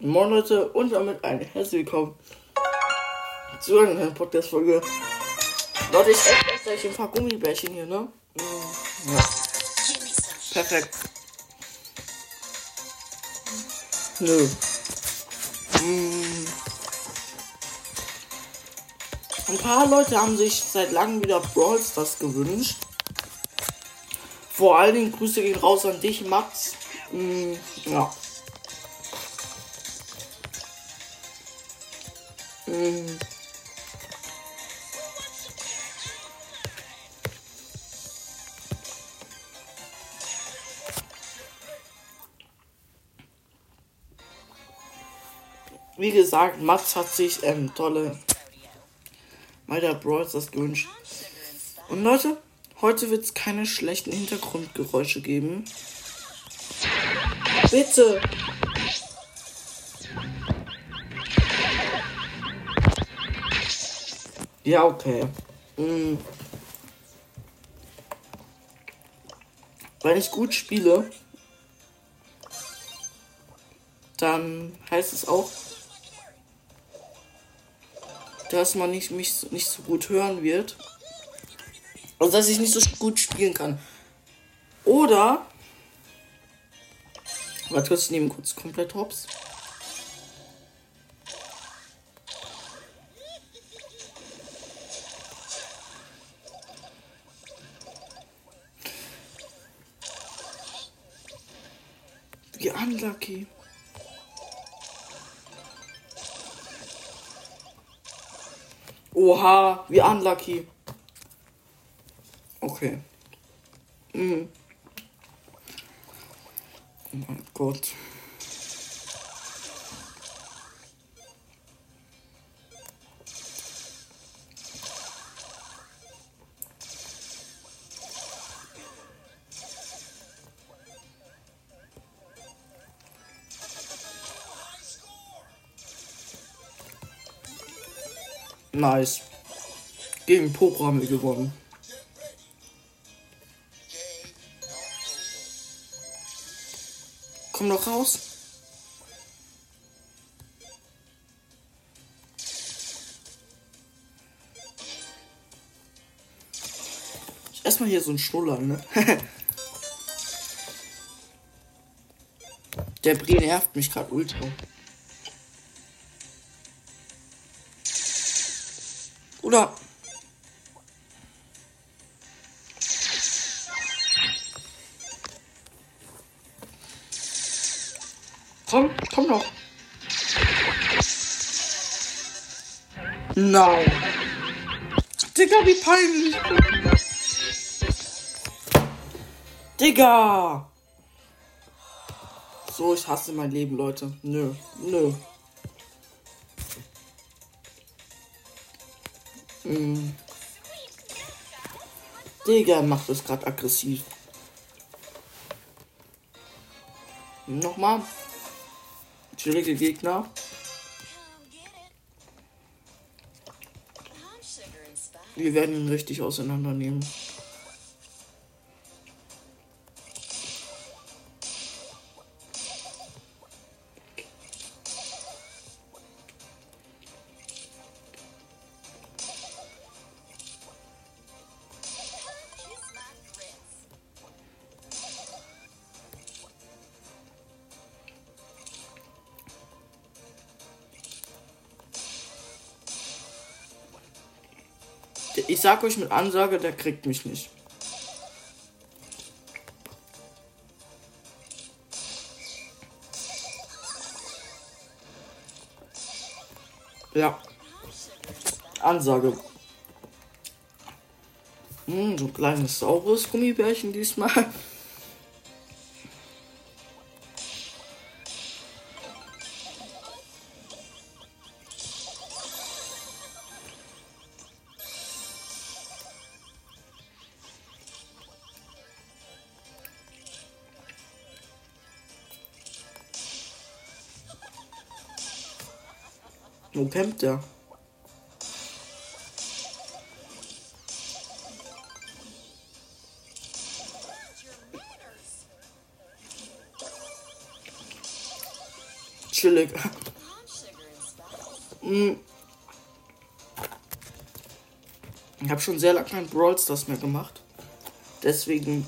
Moin Leute und damit ein herzlich willkommen zu einer neuen Podcast-Folge. Leute, ich esse jetzt gleich ein paar Gummibärchen hier, ne? Mm, Ja. Perfekt. Nö. Mm. Ein paar Leute haben sich seit langem wieder Brawl Stars gewünscht. Vor allen Dingen Grüße gehen raus an dich, Max. Mm, ja. Mm. Wie gesagt, Mats hat sich ähm, tolle Malta Brawls das gewünscht. Und Leute, heute wird es keine schlechten Hintergrundgeräusche geben. Bitte! Ja, okay. Mm. Wenn ich gut spiele, dann heißt es auch, dass man nicht, mich nicht so gut hören wird. Also dass ich nicht so gut spielen kann. Oder. Warte kurz, ich nehme kurz komplett hops. Unlucky. Oha, wie unlucky. Okay. Mhm. Oh mein Gott. Nice. Gegen Poker haben wir gewonnen. Komm doch raus. Erstmal hier so ein Schnuller, ne? Der Brie nervt mich gerade ultra. Nein. Digga, wie peinlich. Digga. So, ich hasse mein Leben, Leute. Nö, nö. Hm. Digga, macht es gerade aggressiv. Nochmal. Schwierige Gegner. Wir werden ihn richtig auseinandernehmen. Ich sag euch mit Ansage, der kriegt mich nicht. Ja. Ansage. Hm, so ein kleines saures Gummibärchen diesmal. Wo campt der? chillig. Hm. Ich habe schon sehr lange kein Brawl Stars mehr gemacht. Deswegen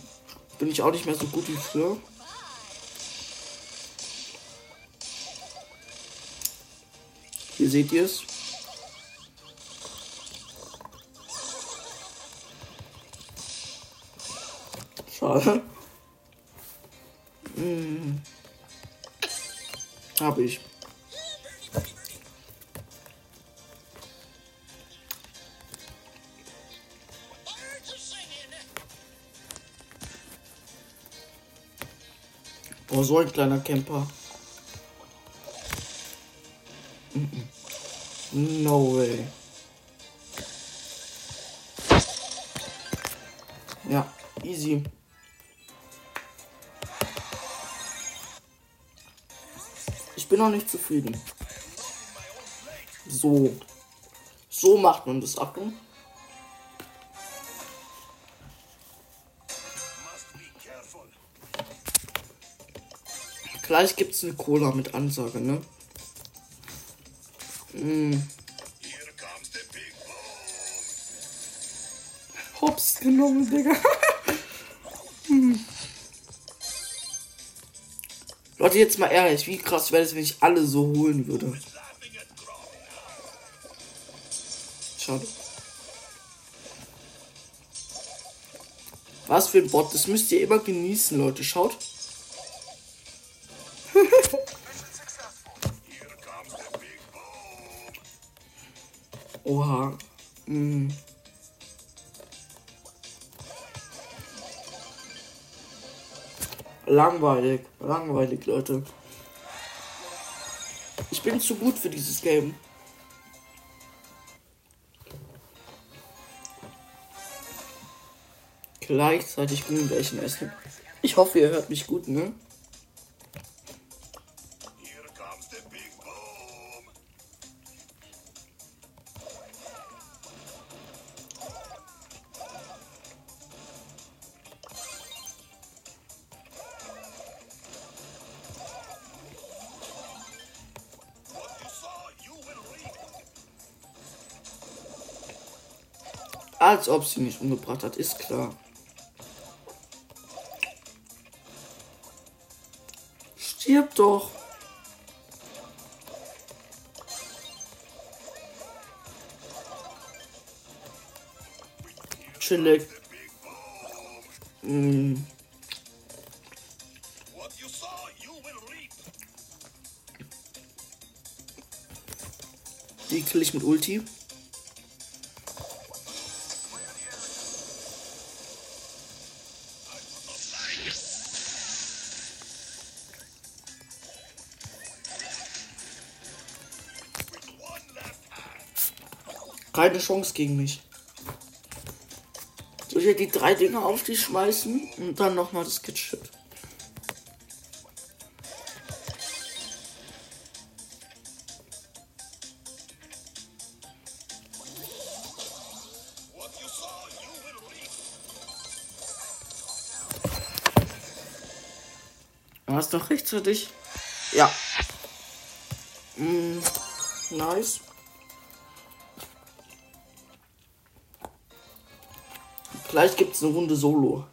bin ich auch nicht mehr so gut wie früher. Seht ihr es. Schade. Hm. Habe ich. Oh, so ein kleiner Camper. No way. Ja, easy. Ich bin noch nicht zufrieden. So. So macht man das. Achtung. Gleich gibt es eine Cola mit Ansage, ne? Mm. Hops genommen, Digga. hm. Leute, jetzt mal ehrlich, wie krass wäre es, wenn ich alle so holen würde? Schade. Was für ein Bot, das müsst ihr immer genießen, Leute. Schaut. Langweilig. Langweilig, Leute. Ich bin zu gut für dieses Game. Gleichzeitig Gummibärchen essen. Ich hoffe, ihr hört mich gut, ne? Als ob sie mich umgebracht hat, ist klar. Stirb doch. Chillig. Mm. Die kill ich mit Ulti. Keine Chance gegen mich. Soll ich ja die drei Dinger auf die schmeißen und dann nochmal das Kitschit. War es doch rechtzeitig? Ja. Mm, nice. Gleich gibt es eine Runde Solo.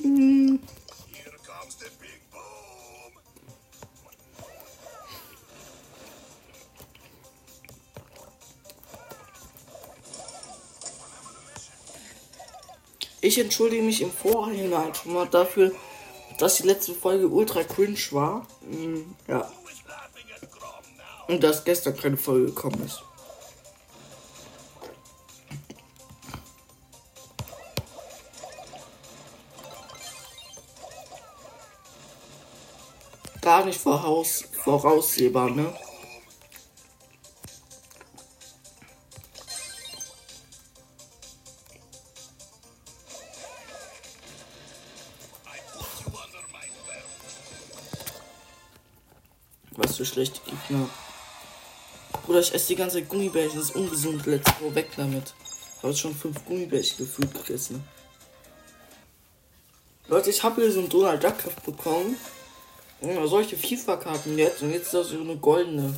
Hm. Ich entschuldige mich im Vorhinein schon mal dafür, dass die letzte Folge ultra cringe war. Hm, ja. Und dass gestern keine Folge gekommen ist. Gar nicht voraus, voraussehbar, ne? Was für schlechte Gegner. Bruder, ich esse die ganze Gummibärchen. Das ist ungesund. Let's go weg damit. Ich habe schon fünf Gummibärchen gefühlt gegessen. Leute, ich habe hier so einen Donald Duck bekommen. Solche FIFA-Karten jetzt und jetzt ist das so eine goldene.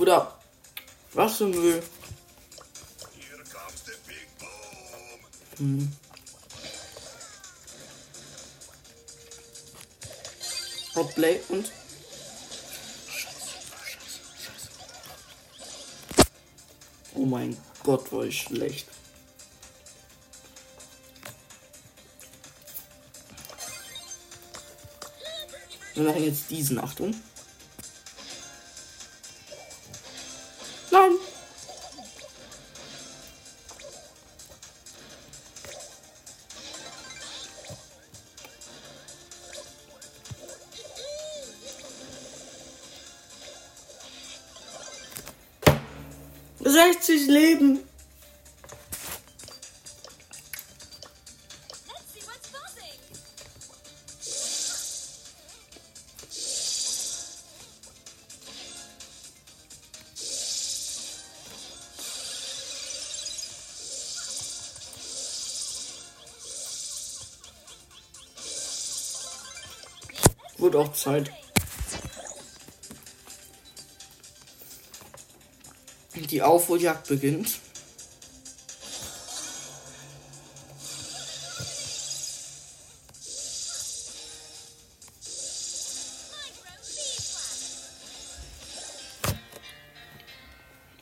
Oder was für Müll. Hm. Outplay und. Oh mein Gott, war ich schlecht. Wir machen jetzt diesen, Achtung. Nein! Sechzig Leben. Wird auch Zeit. Die Aufholjagd beginnt.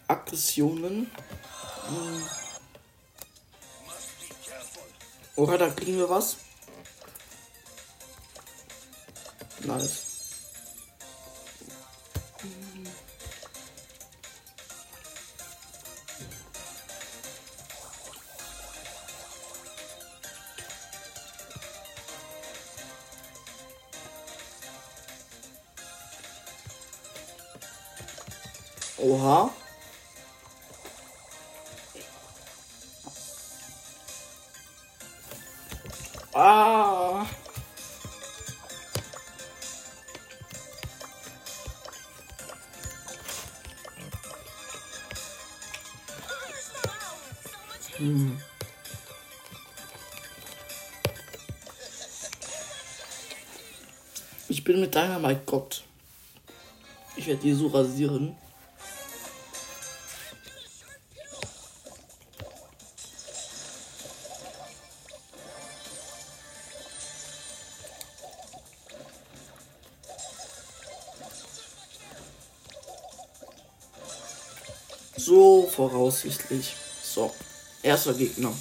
Aggressionen. Hm. Oder da kriegen wir was. Nice. Oha. Ah. Dynamite Gott. Ich werde die so rasieren. So voraussichtlich. So, erster Gegner.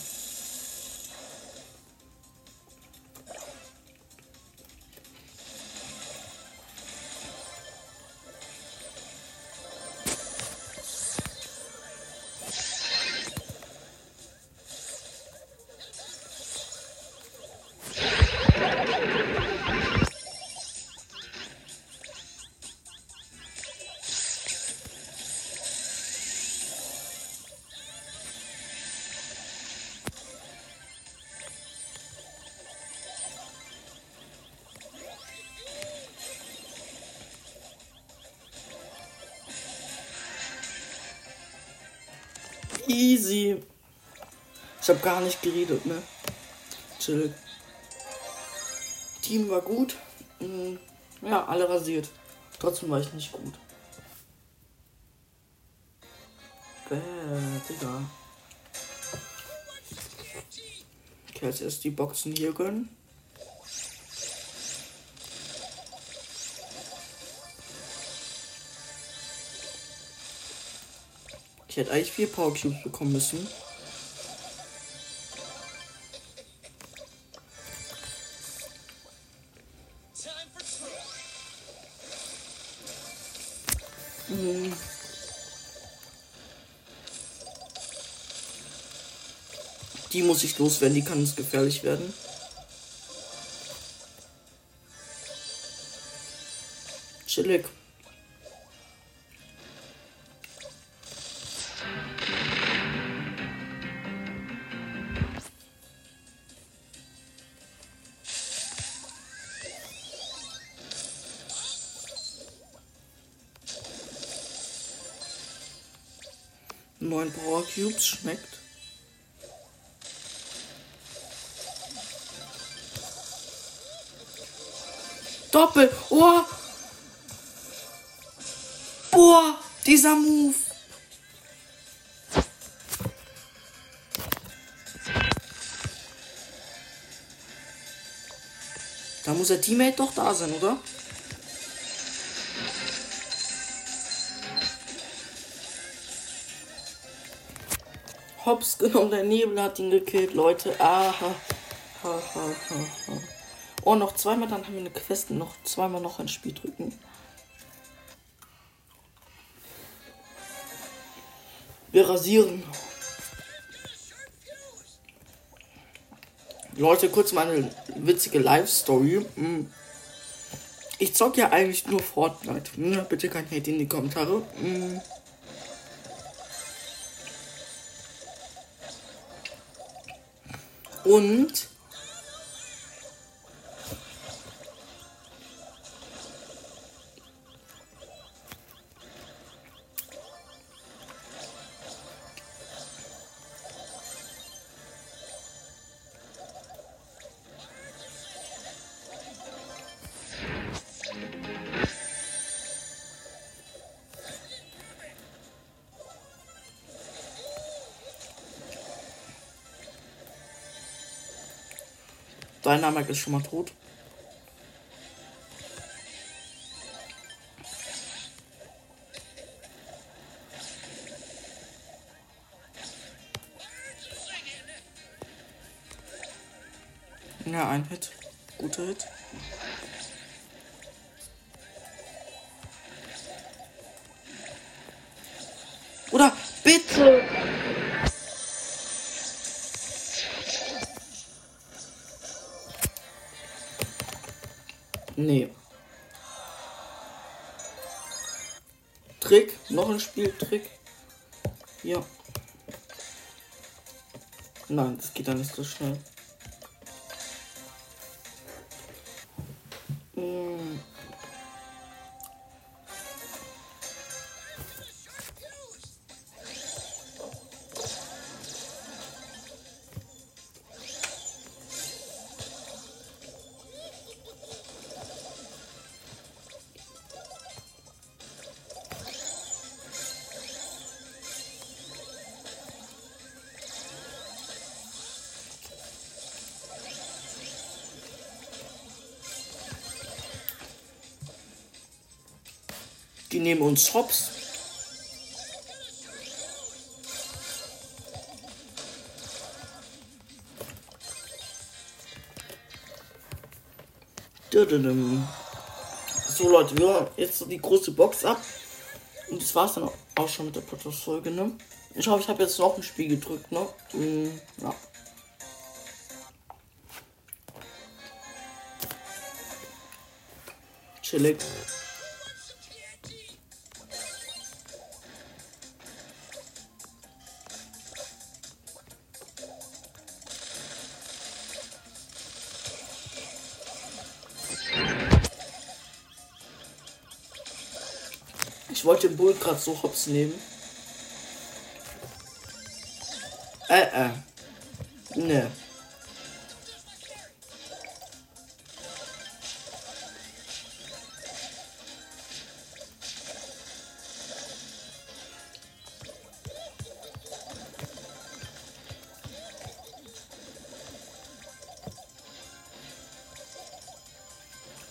Easy. Ich habe gar nicht geredet, ne? Chill. Team war gut. Mhm. Ja, alle rasiert. Trotzdem war ich nicht gut. Bäh, Digga. Okay, als erst die Boxen hier gönnen. Ich hätte eigentlich vier Power Cubes bekommen müssen. Die muss ich loswerden, die kann es gefährlich werden. Neun Power Cubes schmeckt. Doppel. Oh. Boah, dieser Move. Da muss der Teammate doch da sein, oder? Hops genommen, der Nebel hat ihn gekillt, Leute. Aha. Ha, ha, ha, ha. Oh, noch zweimal, dann haben wir eine Quest. Noch zweimal noch ein Spiel drücken. Wir rasieren. Leute, kurz mal eine witzige Live-Story. Hm. Ich zock ja eigentlich nur Fortnite. Ne? Bitte kein Hate in die Kommentare. Und Dynamite ist schon mal tot. Ja, ein Hit. Guter Hit. Oder bitte! Trick, noch ein Spieltrick. Ja. Nein, das geht dann nicht so schnell. Hm. Die nehmen uns Hops. So Leute, wir haben jetzt die große Box ab. Und das war's dann auch schon mit der Podcast-Folge, ne? Ich hoffe, ich habe jetzt noch ein Spiel gedrückt, ne? Mm, ja. Chillig. Wollte den Bull gerade so hops nehmen. Äh, äh. Ne.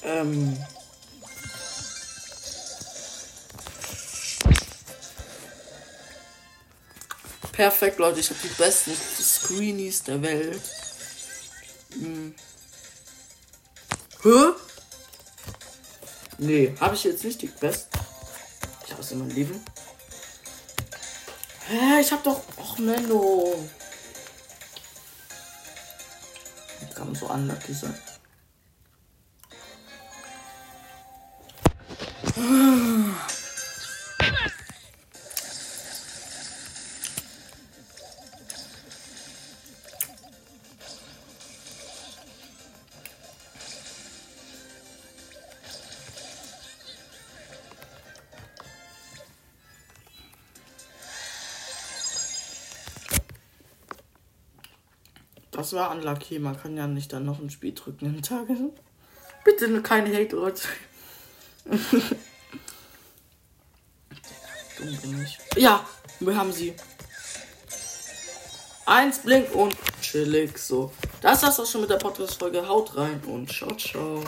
Ähm. Perfekt, Leute. Ich habe die besten Screenies der Welt. Hm. Hä? Nee, habe ich jetzt nicht die Quest. Ich habe es in meinem Leben. Hä, ich habe doch. Och, Menno. Jetzt kann so unlucky sein. Das war unlucky. Man kann ja nicht dann noch ein Spiel drücken im Tage. Bitte keine Hate, Leute. Dumm bin ich. Ja, wir haben sie. Eins blinkt und chillig. So. Das war's auch schon mit der Podcast-Folge. Haut rein und ciao, ciao.